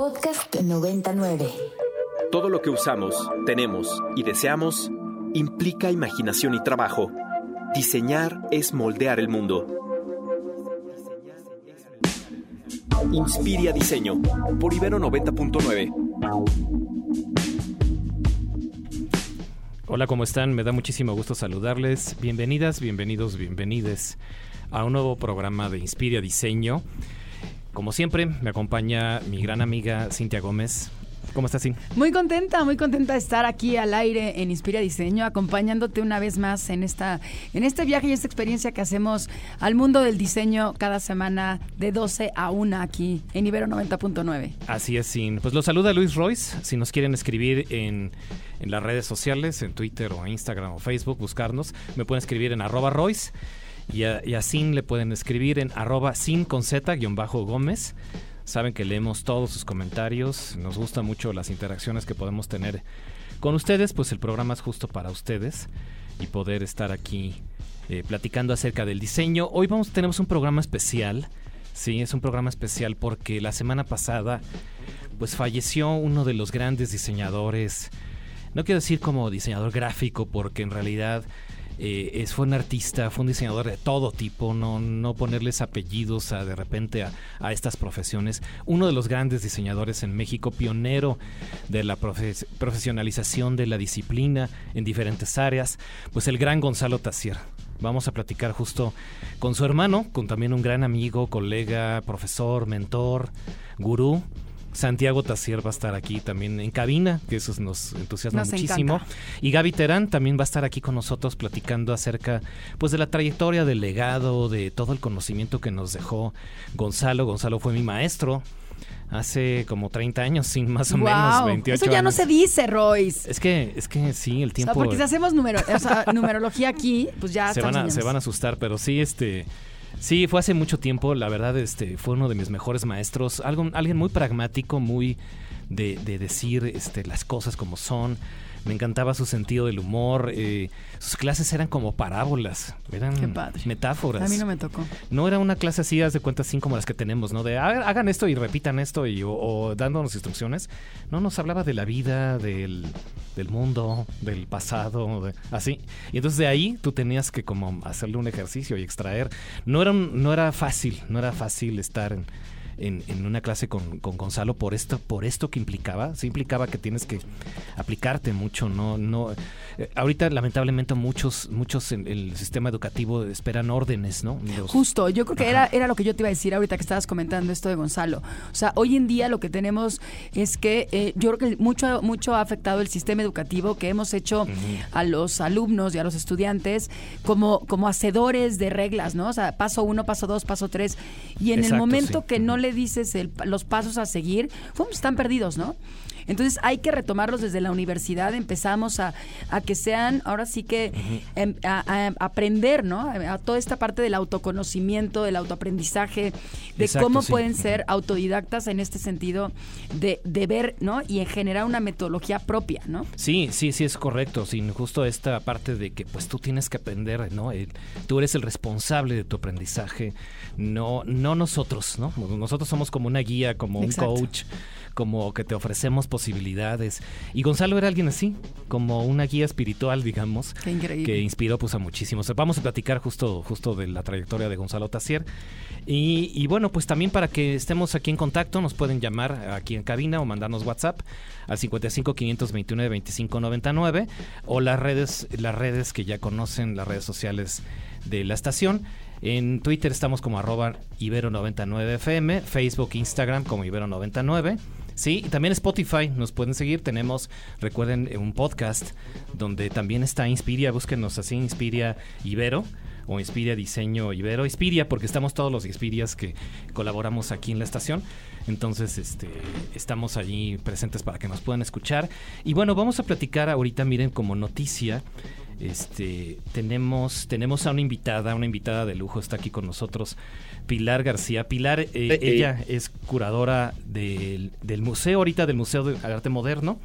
Podcast 99. Todo lo que usamos, tenemos y deseamos implica imaginación y trabajo. Diseñar es moldear el mundo. Inspiria Diseño por Ibero 90.9. Hola, ¿cómo están? Me da muchísimo gusto saludarles. Bienvenidas, bienvenidos, bienvenides a un nuevo programa de Inspiria Diseño. Como siempre, me acompaña mi gran amiga Cintia Gómez. ¿Cómo estás, Cintia? Muy contenta, muy contenta de estar aquí al aire en Inspira Diseño, acompañándote una vez más en esta, en este viaje y esta experiencia que hacemos al mundo del diseño cada semana de 12 a 1 aquí en Ibero 90.9. Así es, Sin. Pues los saluda Luis Royce. Si nos quieren escribir en, en las redes sociales, en Twitter o Instagram o Facebook, buscarnos, me pueden escribir en arroba Royce. Y a, Sin le pueden escribir en arroba sin con z guion bajo Gómez. Saben que leemos todos sus comentarios. Nos gustan mucho las interacciones que podemos tener con ustedes. Pues el programa es justo para ustedes y poder estar aquí eh, platicando acerca del diseño. Hoy vamos, tenemos un programa especial. Sí, es un programa especial porque la semana pasada pues falleció uno de los grandes diseñadores. No quiero decir como diseñador gráfico porque en realidad eh, es, fue un artista, fue un diseñador de todo tipo, no, no ponerles apellidos a, de repente a, a estas profesiones. Uno de los grandes diseñadores en México, pionero de la profe- profesionalización de la disciplina en diferentes áreas, pues el gran Gonzalo Tassier. Vamos a platicar justo con su hermano, con también un gran amigo, colega, profesor, mentor, gurú. Santiago Tassier va a estar aquí también en cabina, que eso nos entusiasma Nos muchísimo. encanta. Y Gaby Terán también va a estar aquí con nosotros platicando acerca pues de la trayectoria, del legado, de todo el conocimiento que nos dejó Gonzalo. Gonzalo fue mi maestro hace como 30 años, sin más o menos Guau, 28 Eso ya no se dice, Royce. Es que es que sí, el O tiempo sea, porque si hacemos numero, o sea, numerología aquí, pues ya se van, a, se van a asustar, pero sí, este, sí, fue hace mucho tiempo, la verdad, este, fue uno de mis mejores maestros, algo, alguien muy pragmático, muy de, de decir este, las cosas como son. Me encantaba su sentido del humor. eh, sus clases eran como parábolas, eran Qué padre. metáforas. A mí no me tocó. No era una clase así, haz de cuenta, así como las que tenemos, ¿no? De "A ver, hagan esto y repitan esto y, o, o dándonos instrucciones. No, nos hablaba de la vida, del, del mundo, del pasado, así. Y entonces de ahí tú tenías que como hacerle un ejercicio y extraer. No era, no era fácil, no era fácil estar en, en, en una clase con, con Gonzalo por esto, por esto que implicaba. Sí implicaba que tienes que aplicarte mucho, no, no. eh, ahorita lamentablemente muchos, muchos en el sistema educativo esperan órdenes, ¿no? Los- Justo, yo creo que era, era lo que yo te iba a decir ahorita que estabas comentando esto de Gonzalo. O sea, hoy en día lo que tenemos es que eh, yo creo que mucho, mucho ha afectado el sistema educativo que hemos hecho a los alumnos y a los estudiantes como, como hacedores de reglas, ¿no? O sea, paso uno, paso dos, paso tres. Y en el momento sí. que no Ujú. Dices el- los pasos a seguir, ¡fum! están perdidos, ¿no? Entonces hay que retomarlos desde la universidad, empezamos a, a que sean, ahora sí que em, a, a aprender, ¿no? A, toda esta parte del autoconocimiento, del autoaprendizaje, de Exacto, cómo sí. pueden ser autodidactas en este sentido de, de ver, ¿no? Y en generar una metodología propia, ¿no? Sí, sí, sí es correcto. Sin justo esta parte de que pues tú tienes que aprender, ¿no? El- tú eres el responsable de tu aprendizaje, no, no nosotros, ¿no? Nosotros somos como una guía, como Exacto. un coach, como que te ofrecemos posibilidades. Y Gonzalo era alguien así, como una guía espiritual, digamos. Qué increíble. Que inspiró pues a muchísimos. Vamos a platicar justo, justo de la trayectoria de Gonzalo Tassier. Y, y bueno, pues también para que estemos aquí en contacto, nos pueden llamar aquí en cabina o mandarnos WhatsApp al 55 529 25 99 o las redes, las redes que ya conocen, las redes sociales de la estación. En Twitter estamos como arroba ibero99fm, Facebook, Instagram como ibero99. Sí, y también Spotify nos pueden seguir. Tenemos, recuerden, eh, un podcast donde también está Inspiria. Búsquenos así, Inspiria Ibero o Inspiria Diseño Ibero. Inspiria, porque estamos todos los Inspirias que colaboramos aquí en la estación. Entonces, este, estamos allí presentes para que nos puedan escuchar. Y bueno, vamos a platicar ahorita, miren, como noticia. Este, tenemos, tenemos a una invitada, una invitada de lujo, está aquí con nosotros, Pilar García. Pilar, eh, ella es curadora del, del museo, ahorita del Museo de Arte Moderno.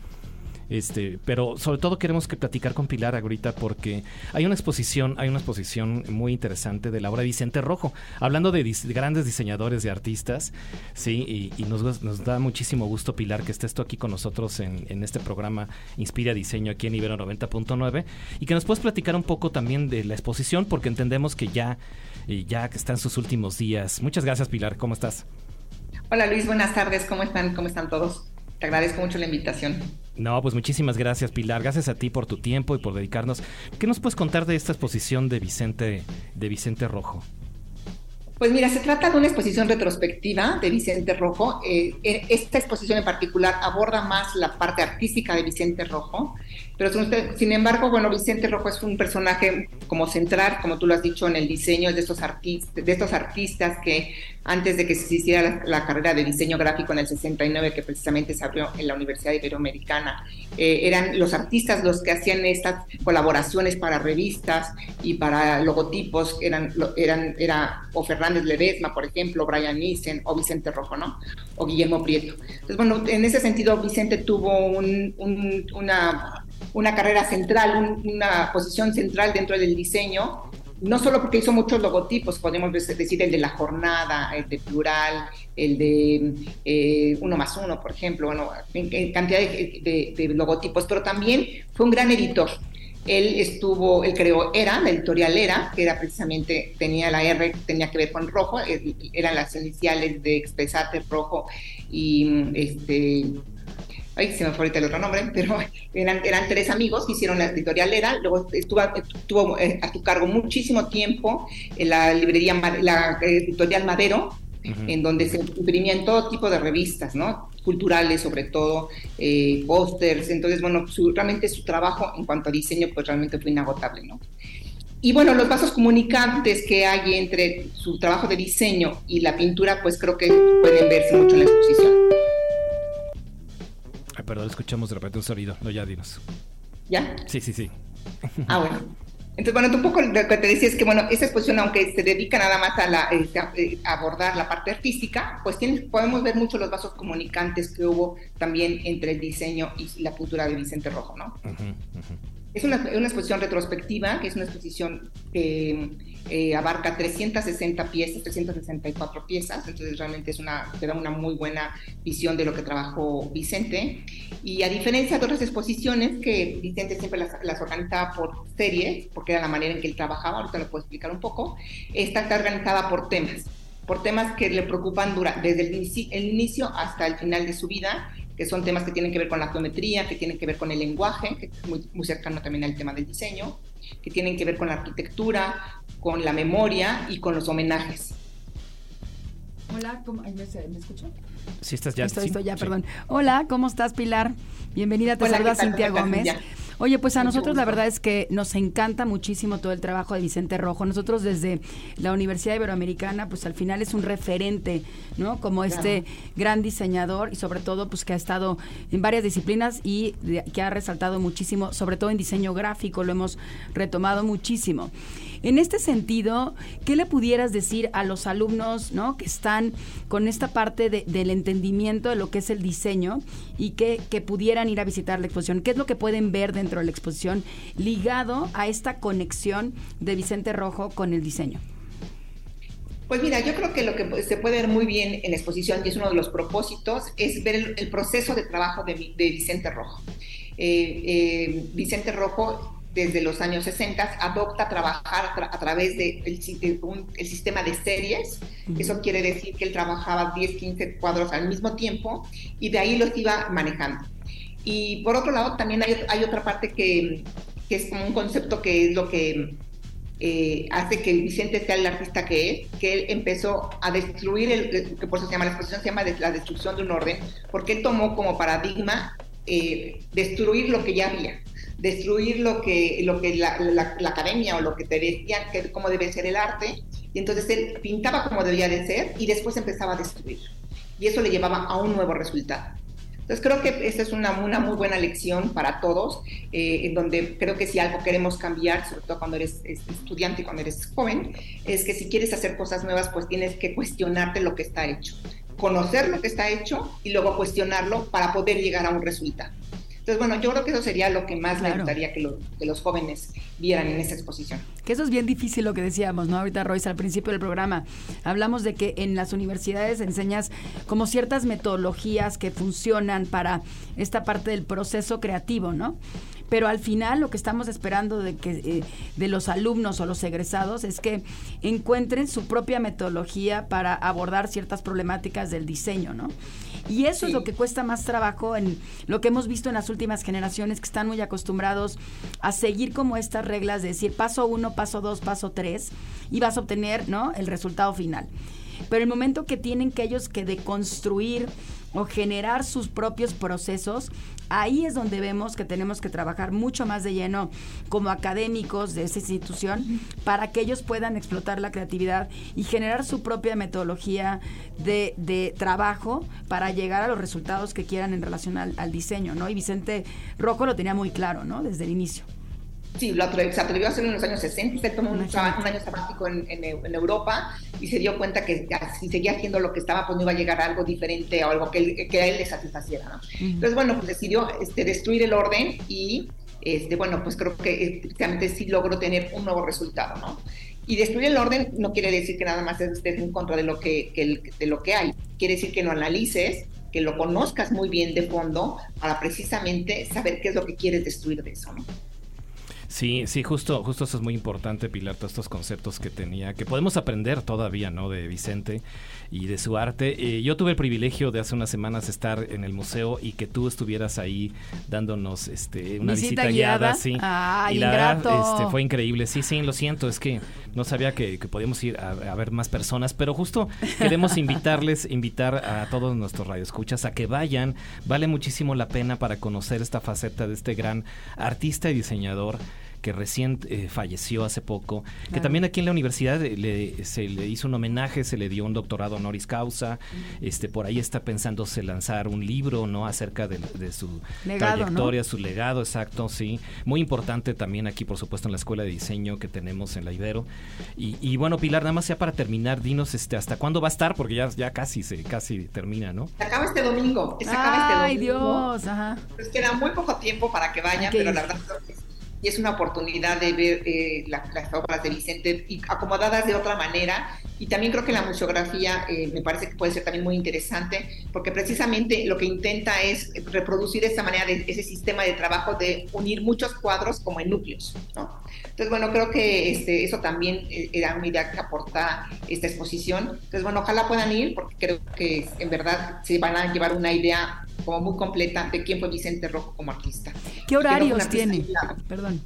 Este, pero sobre todo queremos que platicar con Pilar ahorita porque hay una exposición, hay una exposición muy interesante de la obra de Vicente Rojo, hablando de, grandes diseñadores y artistas, sí, y, nos, da muchísimo gusto Pilar que estés tú aquí con nosotros en, en este programa Inspira Diseño aquí en Ibero 90.9 y que nos puedes platicar un poco también de la exposición porque entendemos que ya, eh, ya que está en sus últimos días. Muchas gracias Pilar, ¿cómo estás? Hola Luis, buenas tardes, ¿cómo están? ¿Cómo están todos? Te agradezco mucho la invitación. No, pues muchísimas gracias Pilar, gracias a ti por tu tiempo y por dedicarnos. ¿Qué nos puedes contar de esta exposición de Vicente, de Vicente Rojo? Pues mira, se trata de una exposición retrospectiva de Vicente Rojo. Eh, e, esta exposición en particular aborda más la parte artística de Vicente Rojo, pero sin embargo, bueno, Vicente Rojo es un personaje como central, como tú lo has dicho, en el diseño de estos artistas, de que antes de que se hiciera la, carrera de diseño gráfico en el 69, que precisamente se abrió en la Universidad Iberoamericana, eh, eran los artistas los que hacían estas colaboraciones para revistas y para logotipos, eran, eran, era o Fernández Ledesma, por ejemplo, Brian Nissen, o Vicente Rojo, ¿no? O Guillermo Prieto. Entonces, bueno, en ese sentido, Vicente tuvo una una carrera central, una posición central dentro del diseño, no solo porque hizo muchos logotipos, podemos decir el de la jornada, el de plural, el de eh, uno más uno, por ejemplo, bueno, en, cantidad de, logotipos, pero también fue un gran editor. Él estuvo, él creó ERA, la editorial ERA, que era precisamente, tenía la R, tenía que ver con rojo, eran las iniciales de Expresate Rojo y este ay, se me fue ahorita el otro nombre, pero eran, eran tres amigos que hicieron la editorial Era, luego estuvo, estuvo eh, a tu cargo muchísimo tiempo en la librería, la editorial Madero, en donde se imprimían todo tipo de revistas, ¿no? Culturales sobre todo, eh, pósters, entonces, bueno, realmente su trabajo en cuanto a diseño, pues realmente fue inagotable, ¿no? Y bueno, los vasos comunicantes que hay entre su trabajo de diseño y la pintura, pues creo que pueden verse mucho en la exposición perdón, escuchamos de repente un sonido. No, ya dinos. ¿Ya? Sí, sí, sí. Ah, bueno. Entonces, bueno, un poco lo que te decía es que, bueno, esa exposición, aunque se dedica nada más a, la, este, eh, abordar la parte artística, pues podemos ver mucho los vasos comunicantes que hubo también entre el diseño y la cultura de Vicente Rojo, ¿no? Es una, una, exposición retrospectiva, que es una exposición que eh, abarca 360 piezas, 364 piezas, entonces realmente es una, te da una muy buena visión de lo que trabajó Vicente. Y a diferencia de otras exposiciones que Vicente siempre las, organizaba por series, porque era la manera en que él trabajaba, ahorita lo puedo explicar un poco, esta está organizada por temas por temas que le preocupan desde el el inicio hasta el final de su vida que son temas que tienen que ver con la geometría, que tienen que ver con el lenguaje, que es muy, muy cercano también al tema del diseño, que tienen que ver con la arquitectura, con la memoria y con los homenajes. Hola, ¿cómo, ¿me, ¿me escuchó? Sí, estás ya. Estoy, estoy ya, perdón. Hola, ¿cómo estás, Pilar? Bienvenida, te saluda Cintia Gómez. Oye, pues a nosotros la verdad es que nos encanta muchísimo todo el trabajo de Vicente Rojo. Nosotros desde la Universidad Iberoamericana, pues al final es un referente, ¿no? Como este gran diseñador y sobre todo pues que ha estado en varias disciplinas y que ha resaltado muchísimo, sobre todo en diseño gráfico, lo hemos retomado muchísimo. En este sentido, ¿qué le pudieras decir a los alumnos ¿no? que están con esta parte del entendimiento de lo que es el diseño y que, que pudieran ir a visitar la exposición? ¿Qué es lo que pueden ver dentro de la exposición ligado a esta conexión de Vicente Rojo con el diseño? Pues mira, yo creo que lo que se puede ver muy bien en la exposición, y es uno de los propósitos, es ver el, proceso de trabajo de, Vicente Rojo. Eh, eh, Vicente Rojo desde los años 60 adopta trabajar a, través del de el sistema de series. Eso quiere decir que él trabajaba 10, 15 cuadros al mismo tiempo y de ahí los iba manejando. Y por otro lado, también hay, hay otra parte que, que, es como un concepto que es lo que eh, hace que Vicente sea el artista que es, que él empezó a destruir, el, que por eso se llama la exposición, se llama la destrucción de un orden, porque él tomó como paradigma eh, destruir lo que ya había destruir lo que, lo que la, academia o lo que te decían que cómo debe ser el arte, y entonces él pintaba como debía de ser y después empezaba a destruir. Y eso le llevaba a un nuevo resultado. Entonces creo que esa es una, una muy buena lección para todos, eh, en donde creo que si algo queremos cambiar, sobre todo cuando eres estudiante y cuando eres joven, es que si quieres hacer cosas nuevas, pues tienes que cuestionarte lo que está hecho, conocer lo que está hecho y luego cuestionarlo para poder llegar a un resultado. Entonces, bueno, yo creo que eso sería lo que más me gustaría que, que, los jóvenes vieran en esta exposición. Que eso es bien difícil lo que decíamos, ¿no? Ahorita, Royce, al principio del programa, hablamos de que en las universidades enseñas como ciertas metodologías que funcionan para esta parte del proceso creativo, ¿no? pero al final lo que estamos esperando de que eh, de los alumnos o los egresados es que encuentren su propia metodología para abordar ciertas problemáticas del diseño, ¿no? Y eso es lo que cuesta más trabajo en lo que hemos visto en las últimas generaciones que están muy acostumbrados a seguir como estas reglas de decir paso uno, paso dos, paso tres y vas a obtener, ¿no? El resultado final. Pero el momento que tienen que ellos que deconstruir o generar sus propios procesos, ahí es donde vemos que tenemos que trabajar mucho más de lleno como académicos de esa institución para que ellos puedan explotar la creatividad y generar su propia metodología de, de trabajo para llegar a los resultados que quieran en relación al, diseño, ¿no? Y Vicente Rojo lo tenía muy claro, ¿no? Desde el inicio. Sí, lo se atrevió a hacerlo en los años 60 se tomó un, año sabático en, en, Europa y se dio cuenta que si seguía haciendo lo que estaba, pues no iba a llegar a algo diferente o algo que, que a él le satisfaciera. ¿no? Entonces, bueno, pues decidió este, destruir el orden y, este, bueno, pues creo que efectivamente sí logró tener un nuevo resultado. ¿no? Y destruir el orden no quiere decir que nada más estés en contra de lo que, que de lo que hay, quiere decir que lo analices que lo conozcas muy bien de fondo para precisamente saber qué es lo que quieres destruir de eso, ¿no? Sí, sí, justo, justo eso es muy importante, Pilar, todos estos conceptos que tenía, que podemos aprender todavía, ¿no? De Vicente y de su arte. Eh, yo tuve el privilegio de hace unas semanas estar en el museo y que tú estuvieras ahí dándonos este, una visita, guiada. sí. y la verdad, este, fue increíble. Sí, sí, lo siento, es que no sabía que, podíamos ir a, ver más personas, pero justo queremos invitarles, invitar a todos nuestros radioescuchas a que vayan. Vale muchísimo la pena para conocer esta faceta de este gran artista y diseñador que recién eh, falleció hace poco, que también aquí en la universidad le, se le hizo un homenaje, se le dio un doctorado honoris causa, este por ahí está pensándose lanzar un libro, ¿no? Acerca de, su trayectoria, su legado, exacto, sí. Muy importante también aquí, por supuesto, en la escuela de diseño que tenemos en la Ibero. Y, bueno, Pilar, nada más ya para terminar, dinos este hasta cuándo va a estar, porque ya, ya casi se casi termina, ¿no? Se acaba este domingo. Se acaba este Ay, Dios, ajá. Pues queda muy poco tiempo para que vayan, pero la verdad y es una oportunidad de ver eh, las obras de Vicente acomodadas de otra manera. Y también creo que la museografía eh, me parece que puede ser también muy interesante, porque precisamente lo que intenta es reproducir esa manera de ese sistema de trabajo de unir muchos cuadros como en núcleos. ¿no? Entonces, bueno, creo que este, eso también eh, era una idea que aporta esta exposición. Entonces, bueno, ojalá puedan ir, porque creo que en verdad se van a llevar una idea como muy completa de quién fue Vicente Rojo como artista. ¿Qué horarios tiene? Perdón.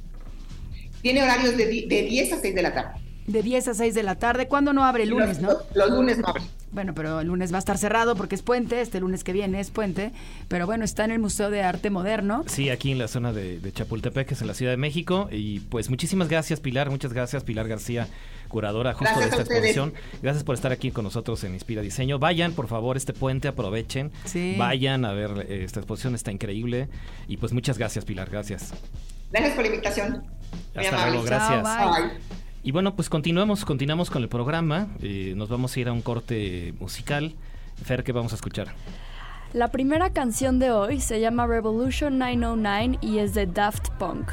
Tiene horarios de, de 10 a 6 de la tarde. De 10 a 6 de la tarde. ¿Cuándo no abre? El lunes, ¿no? Los, lunes no abre. Bueno, pero el lunes va a estar cerrado porque es puente, este lunes que viene es puente, pero bueno, está en el Museo de Arte Moderno. Sí, aquí en la zona de, de Chapultepec, que es en la Ciudad de México. Y pues muchísimas gracias, Pilar, muchas gracias, Pilar García, curadora justo de esta exposición. Gracias por estar aquí con nosotros en Inspira Diseño. Vayan, por favor, este puente, aprovechen. Vayan a ver eh, esta exposición, está increíble. Y pues muchas gracias, Pilar, gracias. Gracias por la invitación. Hasta luego, gracias. Y bueno, pues continuamos, continuamos con el programa. Eh, nos vamos a ir a un corte musical. Fer, ¿qué vamos a escuchar? La primera canción de hoy se llama Revolution 909 y es de Daft Punk.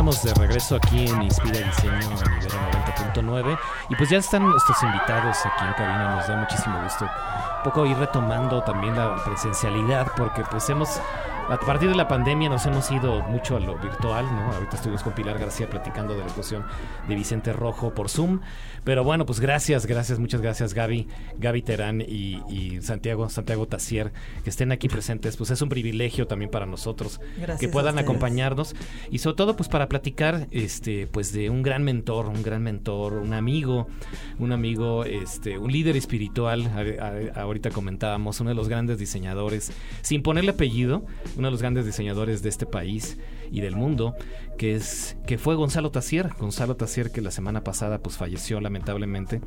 Estamos de regreso aquí en Inspira Diseño a nivel 90.9 y pues ya están nuestros invitados aquí en cabina, nos da muchísimo gusto un poco ir retomando también la presencialidad porque pues hemos a partir de la pandemia nos hemos ido mucho a lo virtual, ¿no? Ahorita estuvimos con Pilar García platicando de la exposición de Vicente Rojo por Zoom. Pero bueno, pues gracias, gracias, muchas gracias Gaby, Gaby Terán y, Santiago, Santiago Tassier, que estén aquí presentes. Pues es un privilegio también para nosotros que puedan acompañarnos. Y sobre todo, pues para platicar, este, pues de un gran mentor, un gran mentor, un amigo, un amigo, este, un líder espiritual. ahorita comentábamos, uno de los grandes diseñadores, sin ponerle apellido uno de los grandes diseñadores de este país y del mundo, que es que fue Gonzalo Tassier, Gonzalo Tassier que la semana pasada pues falleció lamentablemente.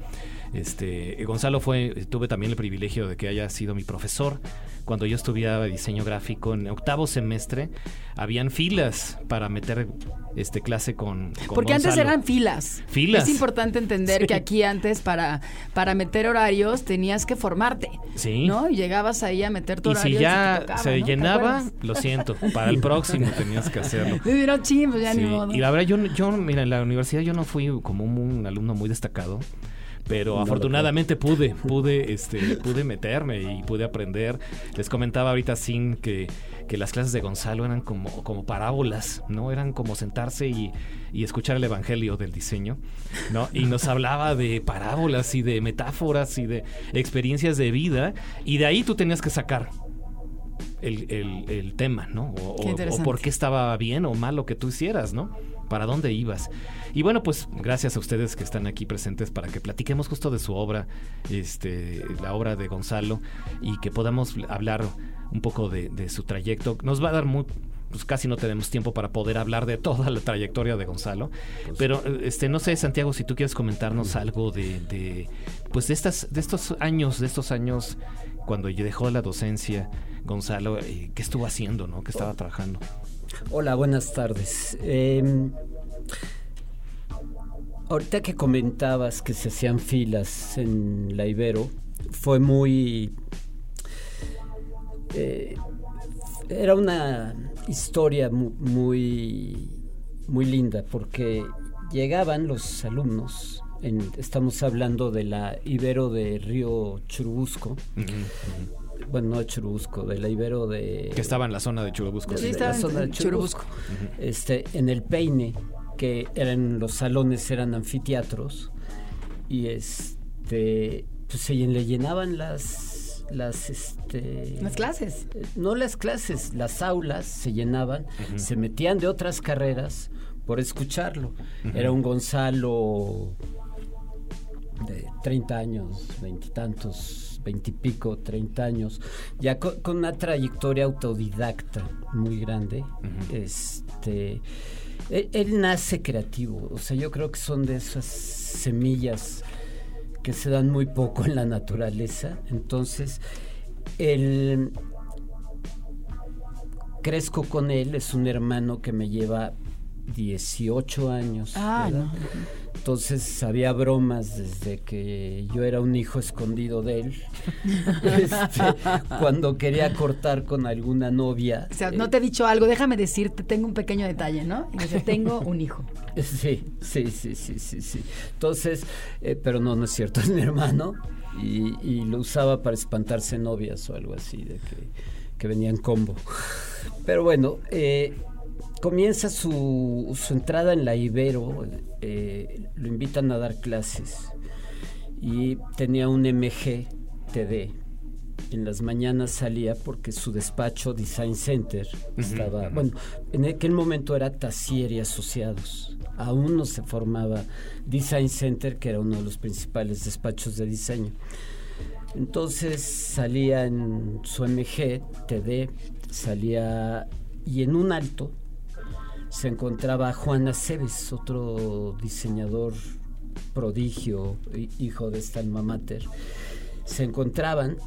Este, Gonzalo fue tuve también el privilegio de que haya sido mi profesor cuando yo estudiaba diseño gráfico en octavo semestre, habían filas para meter este clase con, Porque antes eran filas. Filas. Es importante entender que aquí antes para, para meter horarios tenías que formarte. Sí. ¿No? Y llegabas ahí a meter tu y horario. si ya se, se llenaba, lo siento, para el próximo tenías que hacerlo. Le dieron ching, pues ya Sí, ni modo. Y la verdad, yo, yo, mira, en la universidad yo no fui como un, un alumno muy destacado. Pero afortunadamente pude, pude, este, pude meterme y pude aprender. Les comentaba ahorita sin que, que las clases de Gonzalo eran como, como parábolas, ¿no? Eran como sentarse y, y escuchar el evangelio del diseño, ¿no? Y nos hablaba de parábolas y de metáforas y de experiencias de vida. Y de ahí tú tenías que sacar el, el- el tema, ¿no? O, Qué o- por qué estaba bien o mal lo que tú hicieras, ¿no? Para dónde ibas. Y bueno, pues gracias a ustedes que están aquí presentes para que platiquemos justo de su obra, este, la obra de Gonzalo, y que podamos hablar un poco de, de su trayecto. Nos va a dar muy pues casi no tenemos tiempo para poder hablar de toda la trayectoria de Gonzalo. Pero este no sé, Santiago, si tú quieres comentarnos algo de, de pues de estas de estos años, de estos años cuando dejó la docencia, Gonzalo, eh, ¿qué estuvo haciendo, no? ¿Qué estaba trabajando? Hola, buenas tardes. Eh, ahorita que comentabas que se hacían filas en la Ibero, fue muy... eh, era una historia mu- muy, muy linda porque llegaban los alumnos, en- estamos hablando de la Ibero de Río Churubusco, bueno, no de Churubusco, de la Ibero de... Que estaba en la zona de Churubusco. Sí, estaba la en- zona de Churubusco. Este, en el Peine, que eran los salones eran anfiteatros y este pues se le llenaban las las este Las clases. no las clases, las aulas se llenaban, se metían de otras carreras por escucharlo. Era un Gonzalo de 30 años, veintitantos, veintipico, 30 años, ya co- con, una trayectoria autodidacta muy grande. Este él, él nace creativo, o sea, yo creo que son de esas semillas que se dan muy poco en la naturaleza. Entonces, él crezco con él, es un hermano que me lleva 18 años. Ah, ¿verdad? no. Entonces había bromas desde que yo era un hijo escondido de él. Este, cuando quería cortar con alguna novia. O sea, eh, no te he dicho algo, déjame decirte, tengo un pequeño detalle, ¿no? Y dice, tengo un hijo. Sí, sí, sí, sí, sí, sí. Entonces, eh, pero no, no es cierto, es mi hermano y, y lo usaba para espantarse novias o algo así, de que, que venía en combo. Pero bueno, eh, comienza su, su entrada en la Ibero, eh, lo invitan a dar clases y tenía un MG TD. En las mañanas salía porque su despacho Design Center estaba, bueno, en aquel momento era Tassier y Asociados. Aún no se formaba Design Center, que era uno de los principales despachos de diseño. Entonces salía en su MG TD, salía y en un alto se encontraba Juan Aceves, otro diseñador prodigio, hi- hijo de esta alma mater. Se encontraban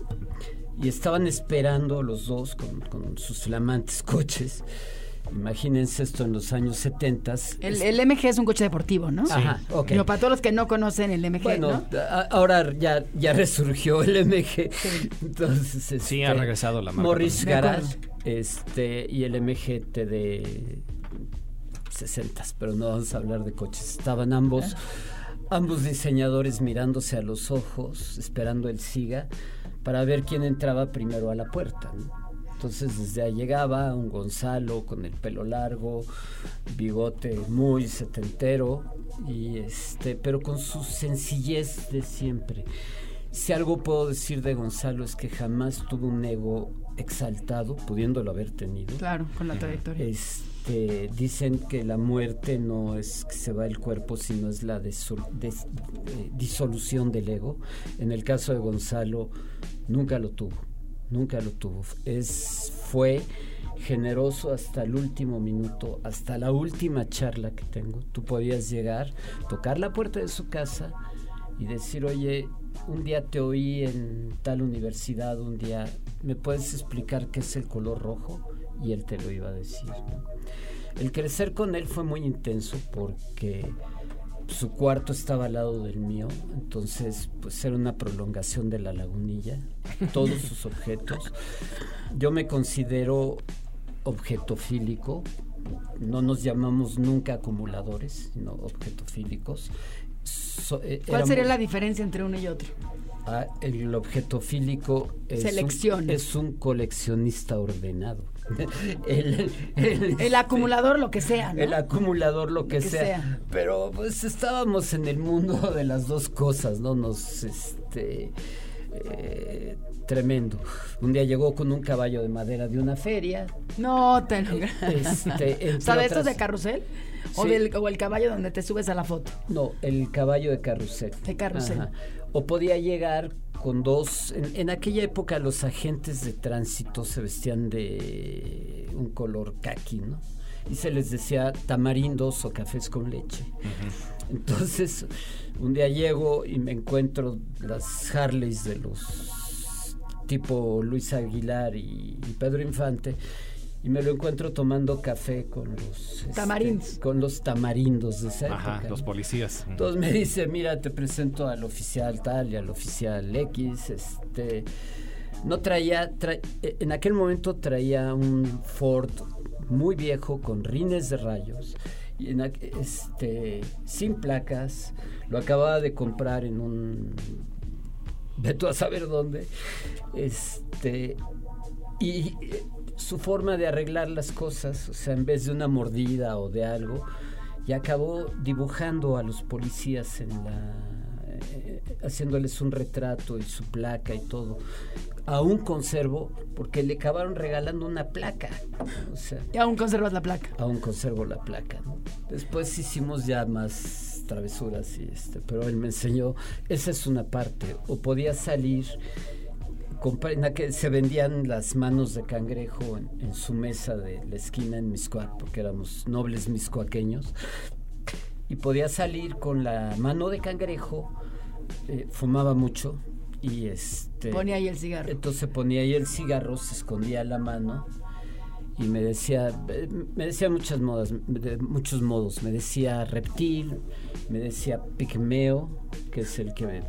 y estaban esperando los dos con, con sus flamantes coches. Imagínense esto en los años 70. El, el MG es un coche deportivo, ¿no? Ajá, ok. Pero para todos los que no conocen el MG, Bueno, ¿no? a- ahora ya, ya resurgió el MG. Entonces, Sí, este, ha regresado la marca Morris Garage este, y el MGT de 60, pero no vamos a hablar de coches. Estaban ambos, ambos diseñadores mirándose a los ojos, esperando el SIGA, para ver quién entraba primero a la puerta. ¿no? Entonces desde ahí llegaba un Gonzalo con el pelo largo, bigote muy setentero, y este, pero con su sencillez de siempre. Si algo puedo decir de Gonzalo es que jamás tuvo un ego exaltado, pudiéndolo haber tenido. Claro, con la trayectoria. Este, dicen que la muerte no es que se va el cuerpo, sino es la eh, disolución del ego. En el caso de Gonzalo, nunca lo tuvo, nunca lo tuvo. Es, fue generoso hasta el último minuto, hasta la última charla que tengo. Tú podías llegar, tocar la puerta de su casa y decir, oye, un día te oí en tal universidad, un día, ¿me puedes explicar qué es el color rojo? Y él te lo iba a decir. El crecer con él fue muy intenso porque su cuarto estaba al lado del mío, entonces pues era una prolongación de la lagunilla, todos sus objetos. Yo me considero objetofílico, no nos llamamos nunca acumuladores, sino objetofílicos. Eh, ¿Cuál sería la diferencia entre uno y otro? Ah, el objetofílico es es un coleccionista ordenado. el, acumulador lo que sea. El acumulador lo que, sea. Pero pues estábamos en el mundo de las dos cosas, ¿no? Nos, este... Eh, tremendo. Un día llegó con un caballo de madera de una feria. No, te lo este, ¿Sabes esto de carrusel? O, del, o, el caballo donde te subes a la foto. No, el caballo de carrusel. De carrusel. O podía llegar con dos. En, aquella época los agentes de tránsito se vestían de un color kaki, ¿no? Y se les decía tamarindos o cafés con leche. Entonces, un día llego y me encuentro las Harleys de los tipo Luis Aguilar y Pedro Infante y me lo encuentro tomando café con los este, tamarindos. con los tamarindos de esa Ajá, los policías. Entonces me dice, mira, te presento al oficial tal y al oficial X, este no traía, eh, en aquel momento traía un Ford muy viejo con rines de rayos y en, este sin placas, lo acababa de comprar en un tú a saber dónde. Este y su forma de arreglar las cosas, o sea, en vez de una mordida o de algo, y acabó dibujando a los policías en la eh, haciéndoles un retrato y su placa y todo. Aún conservo, porque le acabaron regalando una placa. O sea, y aún conservas la placa. Aún conservo la placa. Después hicimos ya más travesuras y este, pero él me enseñó, esa es una parte. O podía salir en que se vendían las manos de cangrejo en, su mesa de la esquina en Miscoac, porque éramos nobles miscoaqueños, y podía salir con la mano de cangrejo, eh, fumaba mucho y este... Ponía ahí el cigarro. Entonces ponía ahí el cigarro, se escondía la mano y me decía, me decía muchas modas, de muchos modos, me decía reptil, me decía pigmeo, que es el que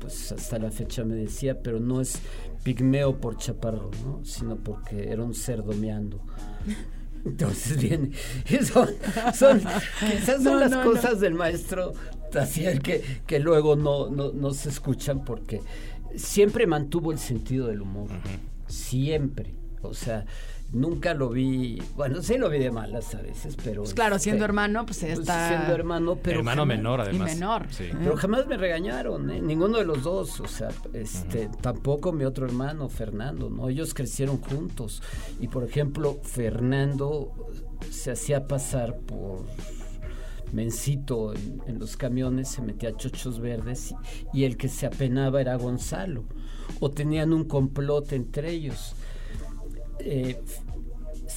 pues hasta la fecha me decía, pero no es pigmeo por chaparro, ¿no? Sino porque era un cerdo meando. Entonces viene, son, son, esas son las cosas del maestro Taciel que, que luego no, no, no, se escuchan porque siempre mantuvo el sentido del humor, siempre. O sea, nunca lo vi, bueno, sí lo vi de malas a veces, pero... Pues claro, siendo este, hermano, pues, pues está... Siendo hermano, pero... Hermano menor, además. Y menor. Sí. Pero jamás me regañaron, ¿eh? ninguno de los dos, o sea, este, tampoco mi otro hermano, Fernando, ¿no? Ellos crecieron juntos. Y, por ejemplo, Fernando se hacía pasar por mencito en, los camiones, se metía chochos verdes y, y el que se apenaba era Gonzalo. O tenían un complot entre ellos. Eh,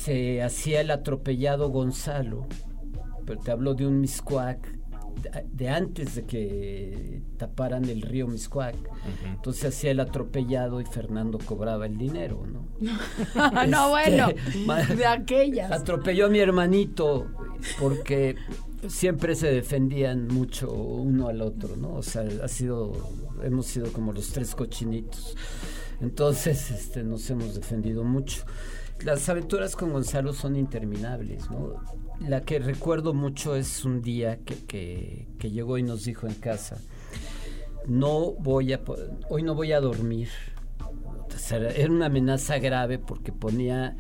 se hacía el atropellado Gonzalo, pero te hablo de un Miscuac de, antes de que taparan el río Miscuac. Entonces hacía el atropellado y Fernando cobraba el dinero, ¿no? no, este, bueno, de aquellas. Atropelló a mi hermanito porque siempre se defendían mucho uno al otro, ¿no? O sea, ha sido, hemos sido como los tres cochinitos. Entonces, este, nos hemos defendido mucho. Las aventuras con Gonzalo son interminables. La que recuerdo mucho es un día que, que, llegó y nos dijo en casa, no voy a, hoy no voy a dormir. era una amenaza grave porque ponía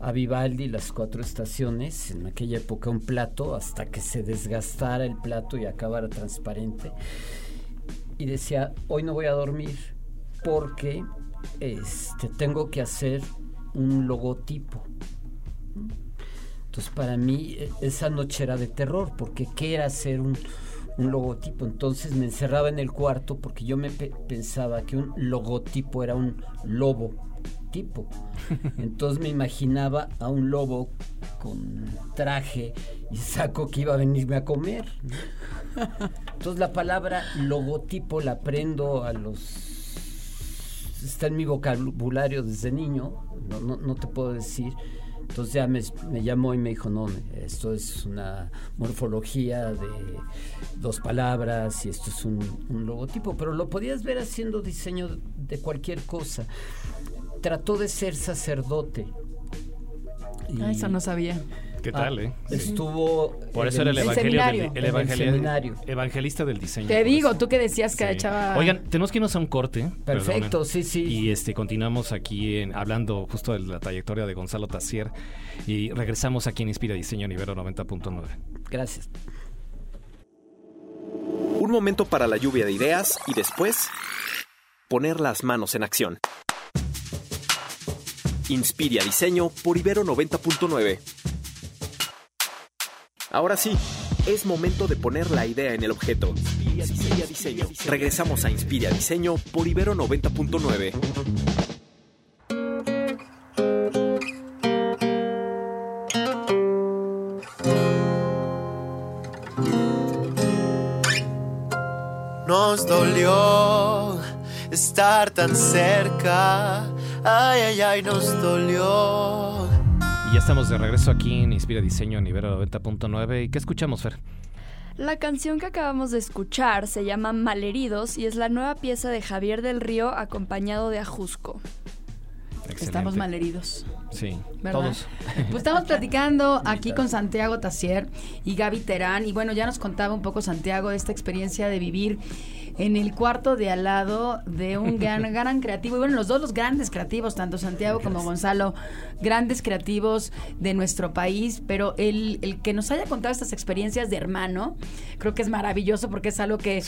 a Vivaldi las cuatro estaciones, en aquella época un plato, hasta que se desgastara el plato y acabara transparente. Y decía, hoy no voy a dormir porque este, tengo que hacer un logotipo. Entonces para mí e, esa noche era de terror, porque ¿qué era hacer un, logotipo? Entonces me encerraba en el cuarto porque yo me pensaba que un logotipo era un lobo logotipo. Entonces me imaginaba a un lobo con traje y saco que iba a venirme a comer. Entonces la palabra logotipo la aprendo a los... Está en mi vocabulario desde niño, no, no te puedo decir entonces ya me, llamó y me dijo, no, esto es una morfología de dos palabras y esto es un, logotipo, pero lo podías ver haciendo diseño de cualquier cosa. Trató de ser sacerdote. Ah, eso no sabía. ¿Qué tal, ah, eh? Estuvo. Por eso era el, evangelio el, evangelista del diseño. Te digo, tú que decías que echaba. Oigan, tenemos que irnos a un corte. Perfecto, sí, sí. Y este continuamos aquí en, hablando justo de la trayectoria de Gonzalo Tassier. Y regresamos aquí en Inspira Diseño Nivero 90.9. Gracias. Un momento para la lluvia de ideas y después poner las manos en acción. Inspira Diseño por Ibero 90.9. Ahora sí, es momento de poner la idea en el objeto. Inspira Diseño. Regresamos a Inspira Diseño por Ibero 90.9. Nos dolió estar tan cerca. Ay, ay, ay, nos dolió y ya estamos de regreso aquí en Inspira Diseño a nivel 90.9. ¿Y qué escuchamos, Fer? La canción que acabamos de escuchar se llama Malheridos y es la nueva pieza de Javier del Río acompañado de Ajusco. Estamos malheridos. Sí, todos. Pues estamos platicando aquí con Santiago Tassier y Gaby Terán. Y bueno, ya nos contaba un poco Santiago de esta experiencia de vivir en el cuarto de al lado de un gran, gran creativo. Y bueno, los dos los grandes creativos, tanto Santiago como Gonzalo, grandes creativos de nuestro país. Pero el, el, que nos haya contado estas experiencias de hermano, creo que es maravilloso porque es algo que,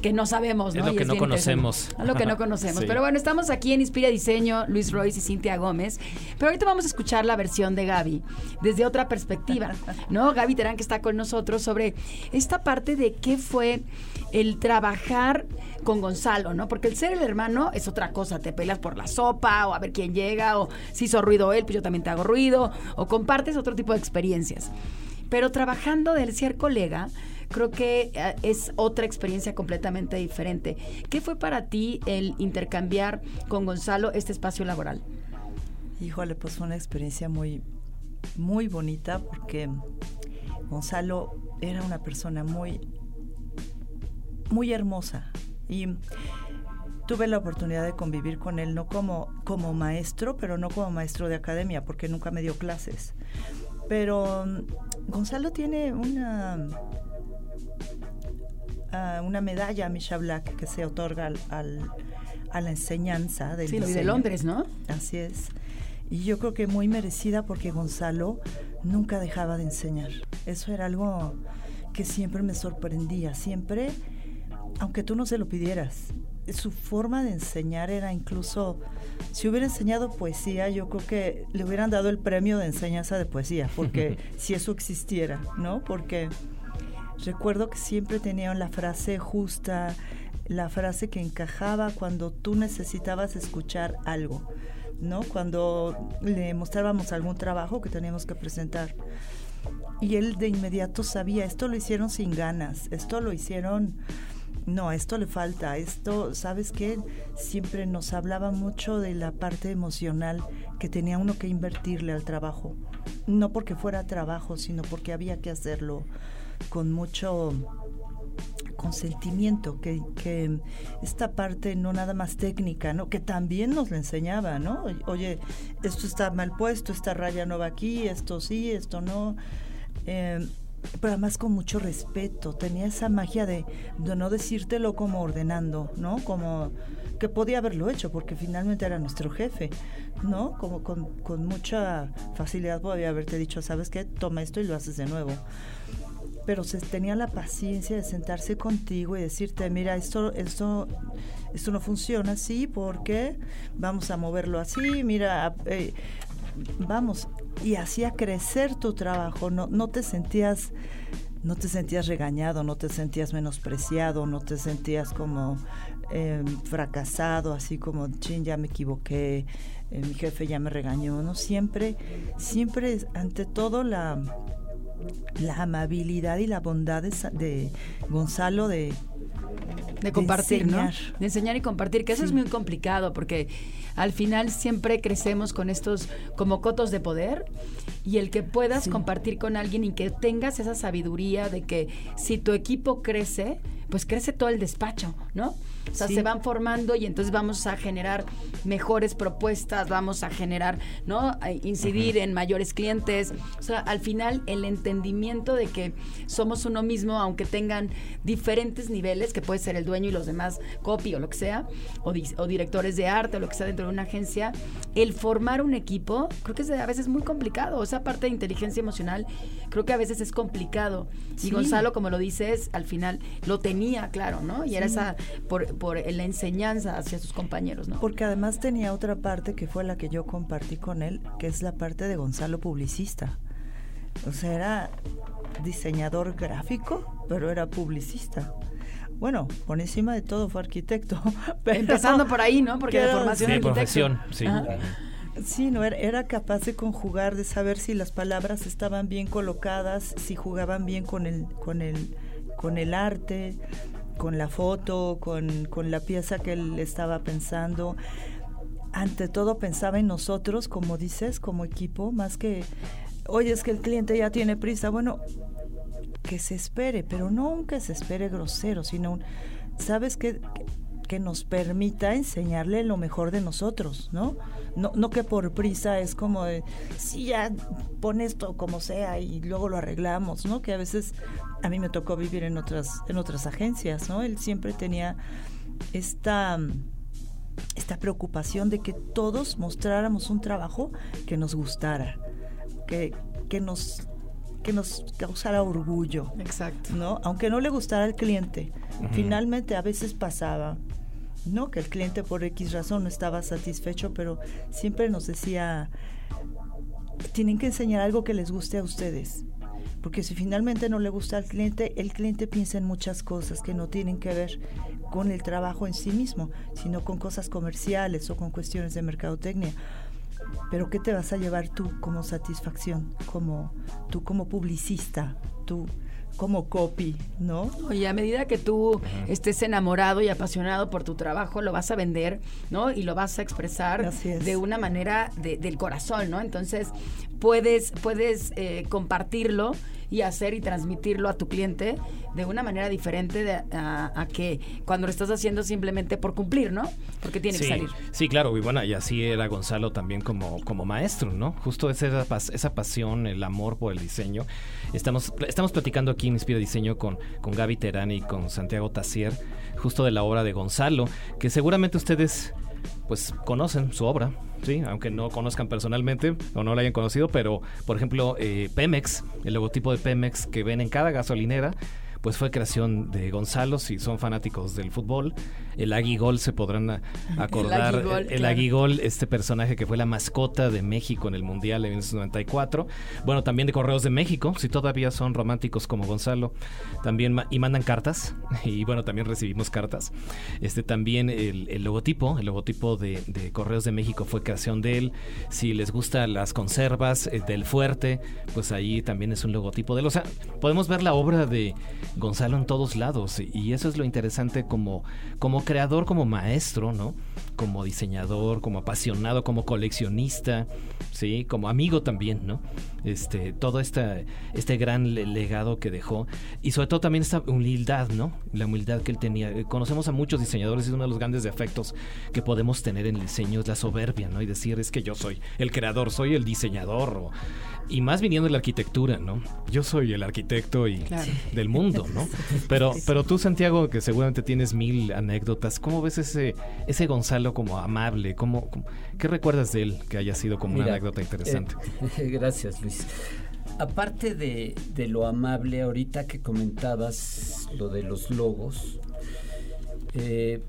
que, no sabemos. ¿no? Es lo que no conocemos. Es lo que no conocemos. Pero bueno, estamos aquí en Inspira Diseño, Luis Royce y Cintia Gómez. Pero ahorita vamos a escuchar la versión de Gaby desde otra perspectiva, ¿no? Gaby Terán que está con nosotros sobre esta parte de qué fue el trabajar con Gonzalo, ¿no? Porque el ser el hermano es otra cosa, te pelas por la sopa o a ver quién llega o si hizo ruido él, pues yo también te hago ruido o compartes otro tipo de experiencias. Pero trabajando del ser colega, creo que eh, es otra experiencia completamente diferente. ¿Qué fue para ti el intercambiar con Gonzalo este espacio laboral? Híjole, pues fue una experiencia muy, muy bonita porque Gonzalo era una persona muy muy hermosa y tuve la oportunidad de convivir con él no como, como maestro, pero no como maestro de academia, porque nunca me dio clases. Pero mm, Gonzalo tiene una, uh, una medalla Misha Black que se otorga al, a la enseñanza del Sí, de Londres, ¿no? Así es. Y yo creo que muy merecida porque Gonzalo nunca dejaba de enseñar. Eso era algo que siempre me sorprendía. Siempre aunque tú no se lo pidieras. Su forma de enseñar era incluso, si hubiera enseñado poesía, yo creo que le hubieran dado el premio de enseñanza de poesía, porque si eso existiera, ¿no? Porque recuerdo que siempre tenían la frase justa, la frase que encajaba cuando tú necesitabas escuchar algo, ¿no? Cuando le mostrábamos algún trabajo que teníamos que presentar. Y él de inmediato sabía, esto lo hicieron sin ganas, esto lo hicieron no, esto le falta, esto, ¿sabes qué? Siempre nos hablaba mucho de la parte emocional que tenía uno que invertirle al trabajo. No porque fuera trabajo, sino porque había que hacerlo con mucho consentimiento, que, que esta parte no nada más técnica, ¿no? Que también nos la enseñaba, ¿no? Oye, esto está mal puesto, esta raya no va aquí, esto sí, esto no. Eh, pero además con mucho respeto. Tenía esa magia de, no decírtelo como ordenando, ¿no? Como que podía haberlo hecho, porque finalmente era nuestro jefe, ¿no? Como con, mucha facilidad podía haberte dicho, ¿sabes qué? Toma esto y lo haces de nuevo. Pero tenía la paciencia de sentarse contigo y decirte, mira, esto, esto, esto no funciona así, porque vamos a moverlo así, mira, eh, vamos, y hacía crecer tu trabajo, no, no te sentías no te sentías regañado, no te sentías menospreciado, no te sentías como em, fracasado, así como, chin, ya me equivoqué. eh, mi jefe ya me regañó, ¿no? Siempre, siempre, ante todo, la, la amabilidad y la bondad de, de Gonzalo de de compartir, ¿no? De enseñar y compartir, que eso es muy complicado porque al final siempre crecemos con estos como cotos de poder y el que puedas compartir con alguien y que tengas esa sabiduría de que si tu equipo crece, pues crece todo el despacho, ¿no? O sea, se van formando y entonces vamos a generar mejores propuestas, vamos a generar, ¿no? A incidir en mayores clientes. O sea, al final el entendimiento de que somos uno mismo, aunque tengan diferentes niveles, que puede ser el dueño y los demás copy o lo que sea, o, o directores de arte o lo que sea dentro de una agencia, el formar un equipo, creo que es a veces muy complicado. Esa parte de inteligencia emocional, creo que a veces es complicado. Y Gonzalo, como lo dices, al final lo tenía claro, ¿no? Y era esa, por, por la enseñanza hacia sus compañeros, ¿no? Porque además tenía otra parte que fue la que yo compartí con él, que es la parte de Gonzalo publicista. O sea, era diseñador gráfico, pero era publicista. Bueno, por encima de todo fue arquitecto. Empezando por ahí, ¿no? Porque de formación de profesión, sí. Sí, no, era, era, capaz de conjugar, de saber si las palabras estaban bien colocadas, si jugaban bien con el, con el, con el arte, con la foto, con, con la pieza que él estaba pensando. Ante todo pensaba en nosotros, como dices, como equipo, más que, oye, es que el cliente ya tiene prisa. Bueno, que se espere, pero no que se espere grosero, sino, ¿sabes qué? que nos permita enseñarle lo mejor de nosotros, ¿no? No, no que por prisa es como de, sí, ya pon esto como sea y luego lo arreglamos, ¿no? Que a veces a mí me tocó vivir en otras, en otras agencias, ¿no? Él siempre tenía esta, esta preocupación de que todos mostráramos un trabajo que nos gustara, que, que nos que nos causara orgullo. Exacto. ¿no? Aunque no le gustara al cliente. Finalmente a veces pasaba, ¿no? Que el cliente por X razón no estaba satisfecho, pero siempre nos decía, tienen que enseñar algo que les guste a ustedes. Porque si finalmente no le gusta al cliente, el cliente piensa en muchas cosas que no tienen que ver con el trabajo en sí mismo, sino con cosas comerciales o con cuestiones de mercadotecnia. Pero ¿qué te vas a llevar tú como satisfacción, como tú como publicista, tú como copy, ¿no? Y a medida que tú estés enamorado y apasionado por tu trabajo, lo vas a vender, ¿no? Y lo vas a expresar de una manera del corazón, ¿no? Entonces, puedes, puedes eh, compartirlo y hacer y transmitirlo a tu cliente de una manera diferente de, a, que cuando lo estás haciendo simplemente por cumplir, ¿no? Porque tiene que salir. Sí, claro, y bueno, y así era Gonzalo también como, como maestro, ¿no? Justo esa, esa pasión, el amor por el diseño. Estamos, estamos platicando aquí en Inspira Diseño con, con Gaby Terani y con Santiago Tassier, justo de la obra de Gonzalo, que seguramente ustedes pues conocen su obra, sí, aunque no conozcan personalmente o no la hayan conocido, pero por ejemplo eh, Pemex, el logotipo de Pemex que ven en cada gasolinera, pues fue creación de Gonzalo, si son fanáticos del fútbol. El Aguigol se podrán acordar. el, Aguigol, este personaje que fue la mascota de México en el Mundial de 1994. Bueno, también de Correos de México, si todavía son románticos como Gonzalo. También y mandan cartas. Y bueno, también recibimos cartas. Este también el, logotipo, el logotipo de, Correos de México fue creación de él. Si les gustan las conservas eh, del fuerte, pues ahí también es un logotipo de él. O sea, podemos ver la obra de Gonzalo en todos lados y eso es lo interesante como, como creador, como maestro, ¿no? Como diseñador, como apasionado, como coleccionista, ¿sí? Como amigo también, ¿no? Este, todo este gran legado que dejó y sobre todo también esta humildad, ¿no? La humildad que él tenía. Conocemos a muchos diseñadores y uno de los grandes defectos que podemos tener en el diseño es la soberbia, ¿no? Y decir, es que yo soy el creador, soy el diseñador y más viniendo de la arquitectura, ¿no? Yo soy el arquitecto y del mundo, ¿no? Pero, pero tú, Santiago, que seguramente tienes mil anécdotas, ¿cómo ves ese, ese Gonzalo como amable? ¿Cómo, qué recuerdas de él que haya sido como una anécdota interesante? Eh, gracias, Luis. Aparte de, lo amable, ahorita que comentabas lo de los logos, eh,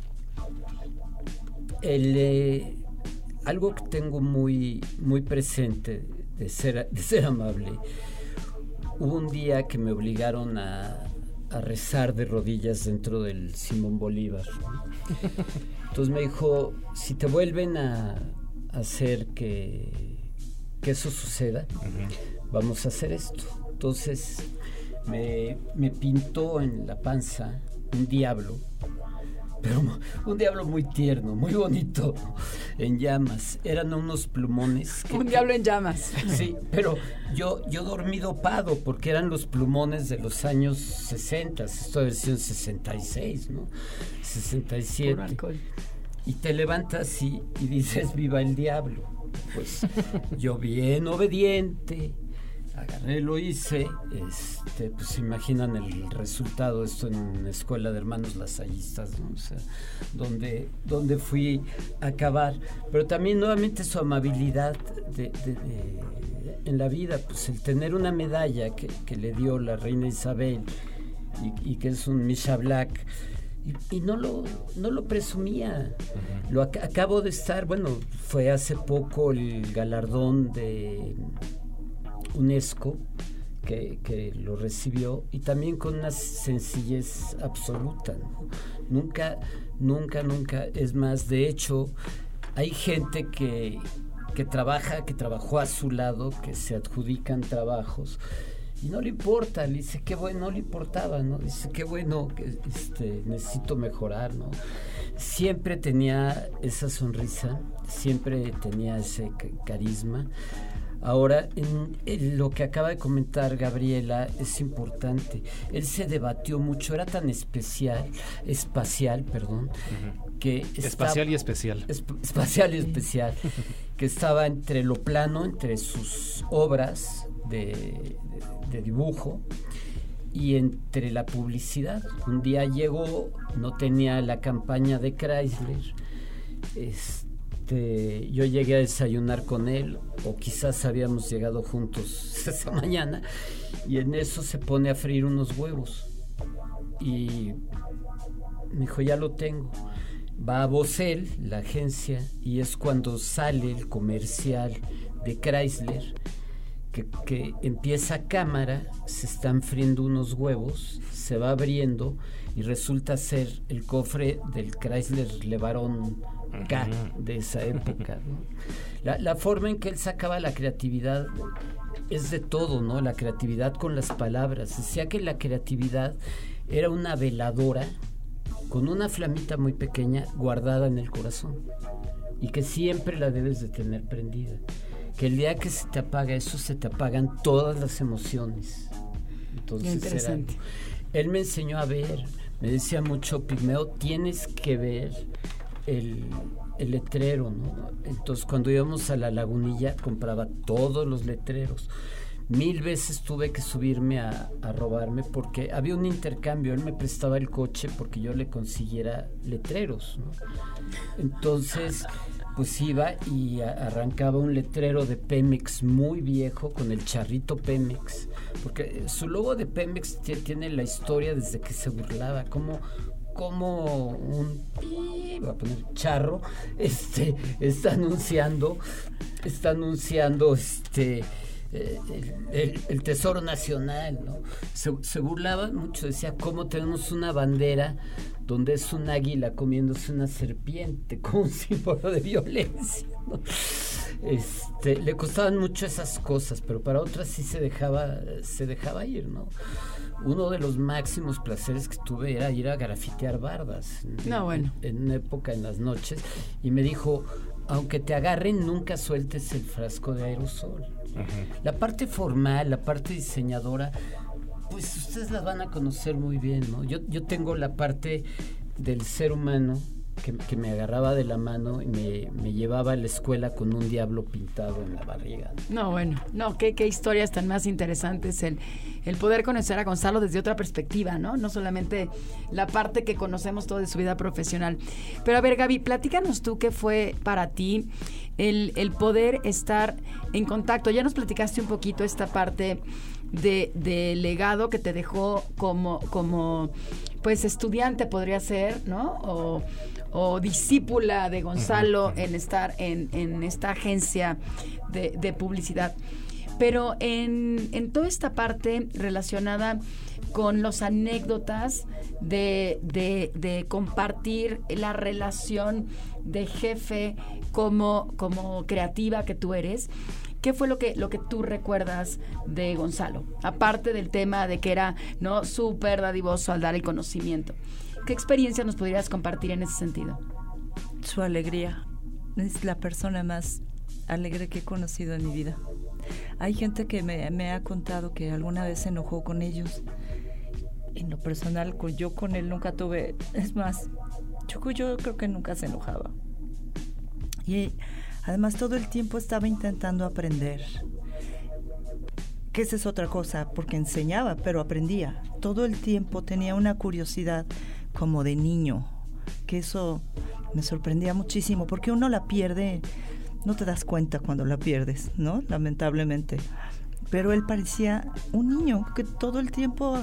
eh, algo que tengo muy, muy presente de ser, de ser amable. Hubo un día que me obligaron a, a rezar de rodillas dentro del Simón Bolívar. Entonces me dijo, si te vuelven a, hacer que, que eso suceda, vamos a hacer esto. Entonces me, me pintó en la panza un diablo pero un diablo muy tierno, muy bonito, en llamas. Eran unos plumones. un diablo en llamas. Sí, pero yo, yo dormí dopado porque eran los plumones de los años 60, esto versión 66, ¿no? 67. Y te levantas y, y dices, viva el diablo. Pues yo bien obediente, agarré, lo hice, este, pues imaginan el resultado, esto en una escuela de hermanos lasallistas, ¿no? o sea, donde, donde fui a acabar, pero también nuevamente su amabilidad de, en la vida, pues el tener una medalla que, le dio la reina Isabel y, que es un Misha Black, y, no, lo, no lo presumía. Lo acabo de estar, bueno, fue hace poco el galardón de UNESCO que, lo recibió y también con una sencillez absoluta. Nunca, nunca, nunca, es más, de hecho, hay gente que, que trabaja, que trabajó a su lado, que se adjudican trabajos y no le importa, le dice qué bueno, no le importaba, ¿no? Dice qué bueno, que este, necesito mejorar, ¿no? Siempre tenía esa sonrisa, siempre tenía ese carisma. Ahora, en, lo que acaba de comentar Gabriela es importante. Él se debatió mucho, era tan especial, espacial, perdón, que espacial y especial. espacial y especial, que estaba entre lo plano, entre sus obras de, dibujo y entre la publicidad. Un día llegó, no tenía la campaña de Chrysler. Este, este, yo llegué a desayunar con él, o quizás habíamos llegado juntos esa mañana, y en eso se pone a freír unos huevos. Y me dijo, ya lo tengo. Va a Bosel, la agencia, y es cuando sale el comercial de Chrysler, que, que empieza cámara, se están friendo unos huevos, se va abriendo y resulta ser el cofre del Chrysler Levarón de esa época. La, forma en que él sacaba la creatividad es de todo, ¿no? La creatividad con las palabras. Decía que la creatividad era una veladora con una flamita muy pequeña guardada en el corazón y que siempre la debes de tener prendida. Que el día que se te apaga eso, se te apagan todas las emociones. Entonces, interesante. él me enseñó a ver, me decía mucho, Pigmeo, tienes que ver el, letrero. Entonces cuando íbamos a la lagunilla compraba todos los letreros. Mil veces tuve que subirme a, robarme porque había un intercambio. Él me prestaba el coche porque yo le consiguiera letreros. Entonces, pues iba y arrancaba un letrero de Pemex muy viejo con el charrito Pemex. Porque su logo de Pemex tiene la historia desde que se burlaba. Como como un voy a poner charro este está anunciando está anunciando este eh, el, tesoro nacional ¿no? se, se burlaban mucho decía cómo tenemos una bandera donde es un águila comiéndose una serpiente como un símbolo de violencia este, le costaban mucho esas cosas pero para otras sí se dejaba se dejaba ir no uno de los máximos placeres que tuve era ir a grafitear bardas. No, bueno. En, una época, en las noches. Y me dijo, aunque te agarren, nunca sueltes el frasco de aerosol. La parte formal, la parte diseñadora, pues ustedes la van a conocer muy bien, ¿no? Yo, yo tengo la parte del ser humano que, me agarraba de la mano y me, llevaba a la escuela con un diablo pintado en la barriga. No, bueno, no, qué, qué historias tan más interesantes el, el poder conocer a Gonzalo desde otra perspectiva, ¿no? No solamente la parte que conocemos todo de su vida profesional. Pero a ver, Gaby, platícanos tú qué fue para ti el, el poder estar en contacto. Ya nos platicaste un poquito esta parte de, de legado que te dejó como, como pues estudiante podría ser, ¿no? O discípula de Gonzalo en estar en, esta agencia de, publicidad. Pero en, en toda esta parte relacionada con las anécdotas de, de- de compartir la relación de jefe como, como creativa que tú eres. ¿Qué fue lo que, lo que tú recuerdas de Gonzalo? Aparte del tema de que era no súper dadivoso al dar el conocimiento. ¿Qué experiencia nos podrías compartir en ese sentido? Su alegría. Es la persona más alegre que he conocido en mi vida. Hay gente que me, me ha contado que alguna vez se enojó con ellos. En lo personal, yo con él nunca tuve... Es más, yo, yo creo que nunca se enojaba. Y además todo el tiempo estaba intentando aprender. Que esa es otra cosa, porque enseñaba, pero aprendía. Todo el tiempo tenía una curiosidad como de niño, que eso me sorprendía muchísimo, porque uno la pierde, no te das cuenta cuando la pierdes, ¿no? Lamentablemente. Pero él parecía un niño que todo el tiempo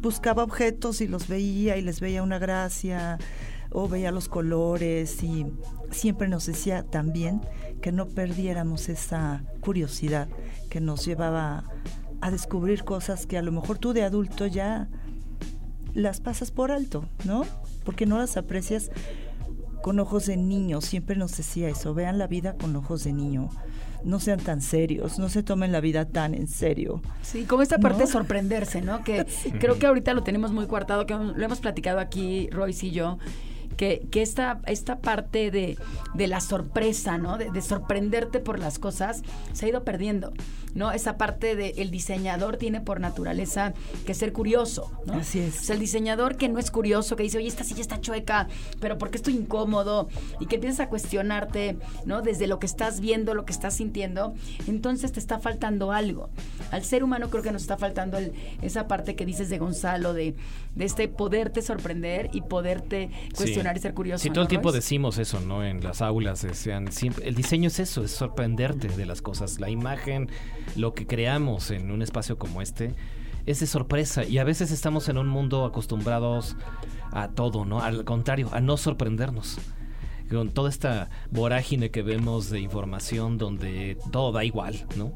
buscaba objetos y los veía y les veía una gracia o veía los colores y siempre nos decía también que no perdiéramos esa curiosidad que nos llevaba a descubrir cosas que a lo mejor tú de adulto ya las pasas por alto, ¿no? Porque no las aprecias con ojos de niño, siempre nos decía eso, vean la vida con ojos de niño, no sean tan serios, no se tomen la vida tan en serio. Sí, como esta parte ¿No? de sorprenderse, ¿no? Que creo que ahorita lo tenemos muy cuartado, que lo hemos platicado aquí Royce y yo, que, que esta, esta parte de, de la sorpresa, ¿no? De, de sorprenderte por las cosas, se ha ido perdiendo, ¿no? Esa parte de el diseñador tiene por naturaleza que ser curioso, ¿no? Así es. O sea, el diseñador que no es curioso, que dice, oye, esta silla está chueca, pero ¿por qué estoy incómodo? Y que empiezas a cuestionarte, ¿no? Desde lo que estás viendo, lo que estás sintiendo, entonces te está faltando algo. Al ser humano creo que nos está faltando el- esa parte que dices de Gonzalo, de, de este poderte sorprender y poderte cuestionar y ser curioso. Sí, ¿no, todo el tiempo Royce? decimos eso, ¿no? En las aulas, decían, siempre, el diseño es eso, es sorprenderte de las cosas. La imagen, lo que creamos en un espacio como este, es de sorpresa. Y a veces estamos en un mundo acostumbrados a todo, ¿no? Al contrario, a no sorprendernos. Con toda esta vorágine que vemos de información donde todo da igual, ¿no?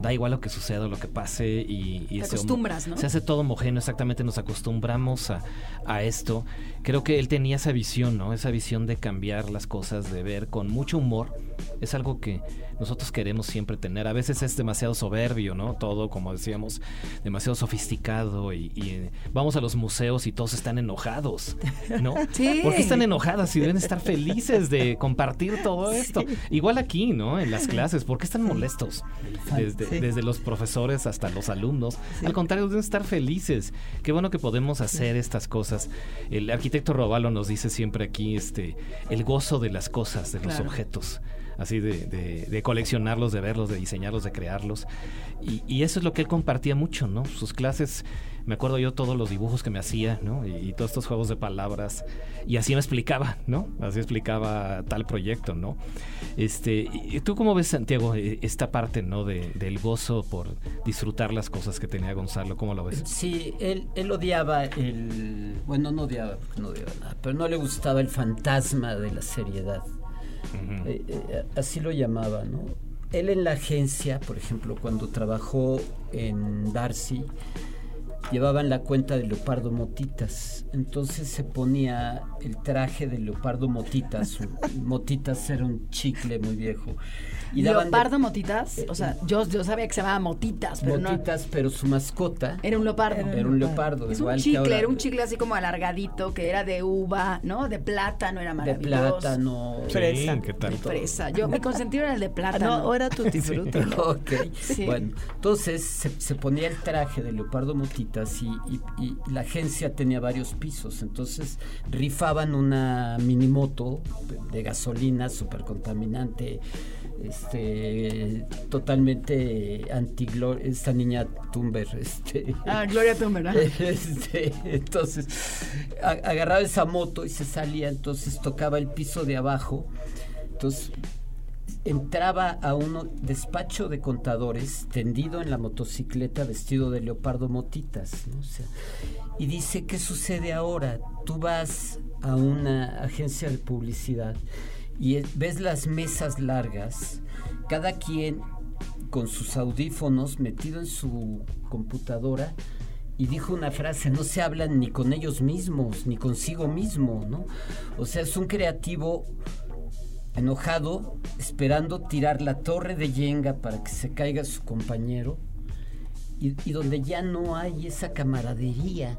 Da igual lo que suceda, lo que pase y, y Te ese homo- acostumbras, ¿no? Se hace todo homogéneo, exactamente, nos acostumbramos a, a esto. Creo que él tenía esa visión, ¿no? Esa visión de cambiar las cosas, de ver con mucho humor. Es algo que nosotros queremos siempre tener. A veces es demasiado soberbio, ¿no? Todo, como decíamos, demasiado sofisticado y, y, eh, vamos a los museos y todos están enojados, ¿no? Sí. ¿Por qué están enojadas y deben estar felices de compartir todo esto? Igual aquí, ¿no? En las clases, ¿por qué están molestos? Desde, Sí. desde los profesores hasta los alumnos. Al contrario, deben estar felices. Qué bueno que podemos hacer estas cosas. El arquitecto Robalo nos dice siempre aquí este el gozo de las cosas, de los objetos. Así de, de- de coleccionarlos, de verlos, de diseñarlos, de crearlos. Y, y eso es lo que él compartía mucho, ¿no? Sus clases, me acuerdo yo todos los dibujos que me hacía, ¿no? Y, todos estos juegos de palabras. Y así me explicaba, ¿no? Así explicaba tal proyecto, ¿no? Este, y ¿Tú cómo ves, Santiago, eh, esta parte, ¿no? De, del gozo por disfrutar las cosas que tenía Gonzalo? ¿Cómo lo ves? Sí, él, él odiaba el... Bueno, no odiaba, porque no odiaba nada, pero no le gustaba el fantasma de la seriedad. Eh, eh, así lo llamaba, ¿no? Él en la agencia, por ejemplo, cuando trabajó en Darcy, llevaban la cuenta de Leopardo Motitas. Entonces se ponía el traje de Leopardo Motitas. Motitas era un chicle muy viejo. Y de- Leopardo Motitas, o sea, yo, yo sabía que se llamaba Motitas, pero no. Motitas, pero su mascota Era un leopardo. era un leopardo. Es un chicle, ahora- era un chicle así como alargadito, que era de uva, ¿no? De plátano, era de maravilloso. plátano. Fresa. Sí, ¿qué tal? De fresa. Yo, mi consentido era el de Ah, plátano. no, o era tutti frutti. ¿no? Ok, Sí. bueno, entonces se, se ponía el traje de leopardo motitas y, y- y la agencia tenía varios pisos, entonces rifaban una minimoto de gasolina súper contaminante, este, totalmente anti esta niña Tumber, este, Ah, Gloria Thunberg. ¿no? este, entonces a- agarraba esa moto y se salía, entonces tocaba el piso de abajo, entonces entraba a un despacho de contadores tendido en la motocicleta vestido de leopardo motitas, ¿no? O sea, y dice, ¿qué sucede ahora? Tú vas a una agencia de publicidad y es- ves las mesas largas, cada quien con sus audífonos metido en su computadora y dijo una frase, no se hablan ni con ellos mismos, ni consigo mismo, ¿no? O sea, es un creativo enojado, esperando tirar la torre de Yenga para que se caiga su compañero y, donde ya no hay esa camaradería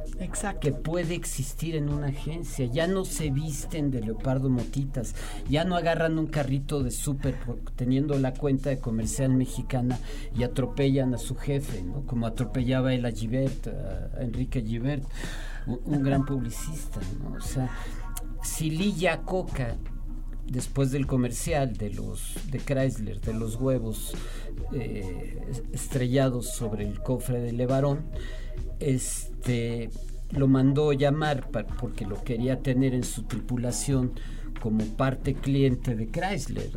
que puede existir en una agencia. Ya no se visten de leopardo motitas, ya no agarran un carrito de súper teniendo la cuenta de comercial mexicana y atropellan a su jefe, ¿no? como atropellaba él a Givert, a Enrique Givert, un, gran publicista. ¿no? O sea, si Lilla Coca después del comercial de los de Chrysler de los huevos eh, estrellados sobre el cofre de Levarón este lo mandó llamar porque lo quería tener en su tripulación como parte cliente de Chrysler,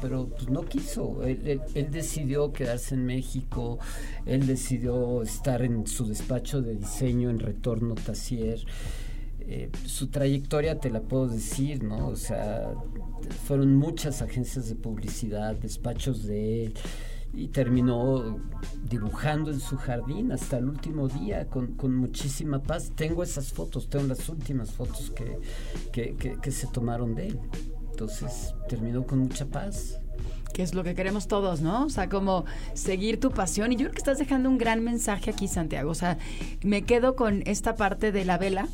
pero pues, no quiso. Él, él, decidió quedarse en México, él decidió estar en su despacho de diseño en Retorno Tassier. Eh, su trayectoria te la puedo decir, ¿no? O sea, fueron muchas agencias de publicidad, despachos de él, y terminó dibujando en su jardín hasta el último día con, muchísima paz. Tengo esas fotos, tengo las últimas fotos que, que se tomaron de él. Entonces terminó con mucha paz que es lo que queremos todos, ¿no? O sea, como seguir tu pasión. Y yo creo que estás dejando un gran mensaje aquí, Santiago. O sea, me quedo con esta parte de la vela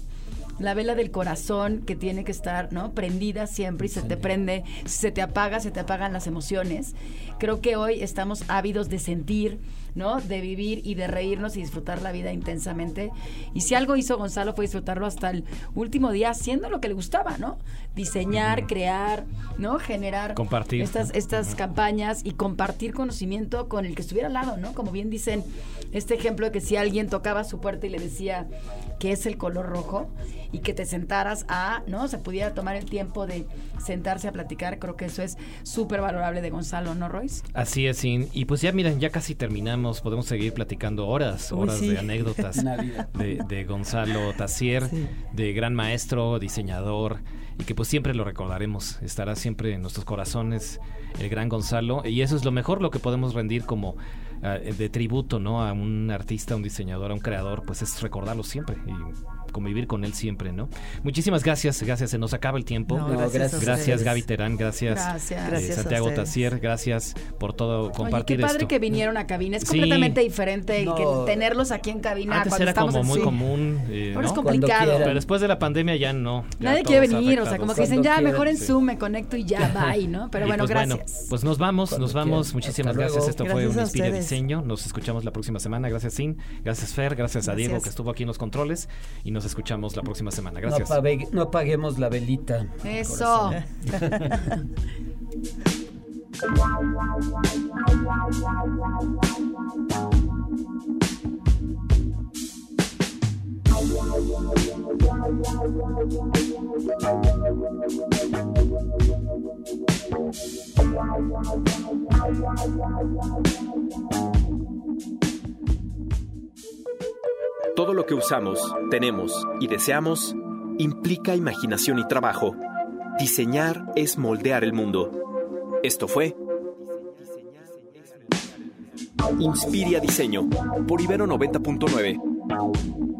la vela del corazón que tiene que estar, ¿no? Prendida siempre y se te prende, se te apaga, se te apagan las emociones. Creo que hoy estamos ávidos de sentir, ¿no? De vivir y de reírnos y disfrutar la vida intensamente. Y si algo hizo Gonzalo fue disfrutarlo hasta el último día haciendo lo que le gustaba, ¿no? Diseñar, crear, ¿no? Generar compartir estas, estas campañas y compartir conocimiento con el que estuviera al lado, ¿no? Como bien dicen, este ejemplo de que si alguien tocaba su puerta y le decía que es el color rojo, y que te sentaras a, ¿no? Se pudiera tomar el tiempo de sentarse a platicar. Creo que eso es súper valorable de Gonzalo, ¿no, Royce? Así es, sí. Y pues ya miren, ya casi terminamos. Podemos seguir platicando horas, horas de anécdotas de, Gonzalo Tassier, de gran maestro, diseñador y que pues siempre lo recordaremos, estará siempre en nuestros corazones el gran Gonzalo y eso es lo mejor, lo que podemos rendir como de tributo, ¿no? A un artista, a un diseñador, a un creador, pues es recordarlo siempre y convivir con él siempre, ¿no? Muchísimas gracias, gracias, se nos acaba el tiempo. gracias, gracias, Gaby Terán, gracias, eh, Santiago Tassier, gracias por todo compartir Oye, qué padre que vinieron a cabina, es completamente diferente que tenerlos aquí en cabina Antes era como muy común, eh, es complicado. Pero después de la pandemia ya no. Nadie quiere venir, o sea, como que dicen, ya mejor en Zoom me conecto y ya, bye, ¿no? Pero bueno, pues gracias. pues nos vamos, nos vamos, muchísimas gracias, esto fue un Inspire Diseño, nos escuchamos la próxima semana, gracias Sin, gracias Fer, gracias a Diego que estuvo aquí en los controles y nos escuchamos la próxima semana. Gracias. No, apaguemos la velita. Eso. Todo lo que usamos, tenemos y deseamos implica imaginación y trabajo. Diseñar es moldear el mundo. Esto fue Inspiria Diseño por Ibero 90.9.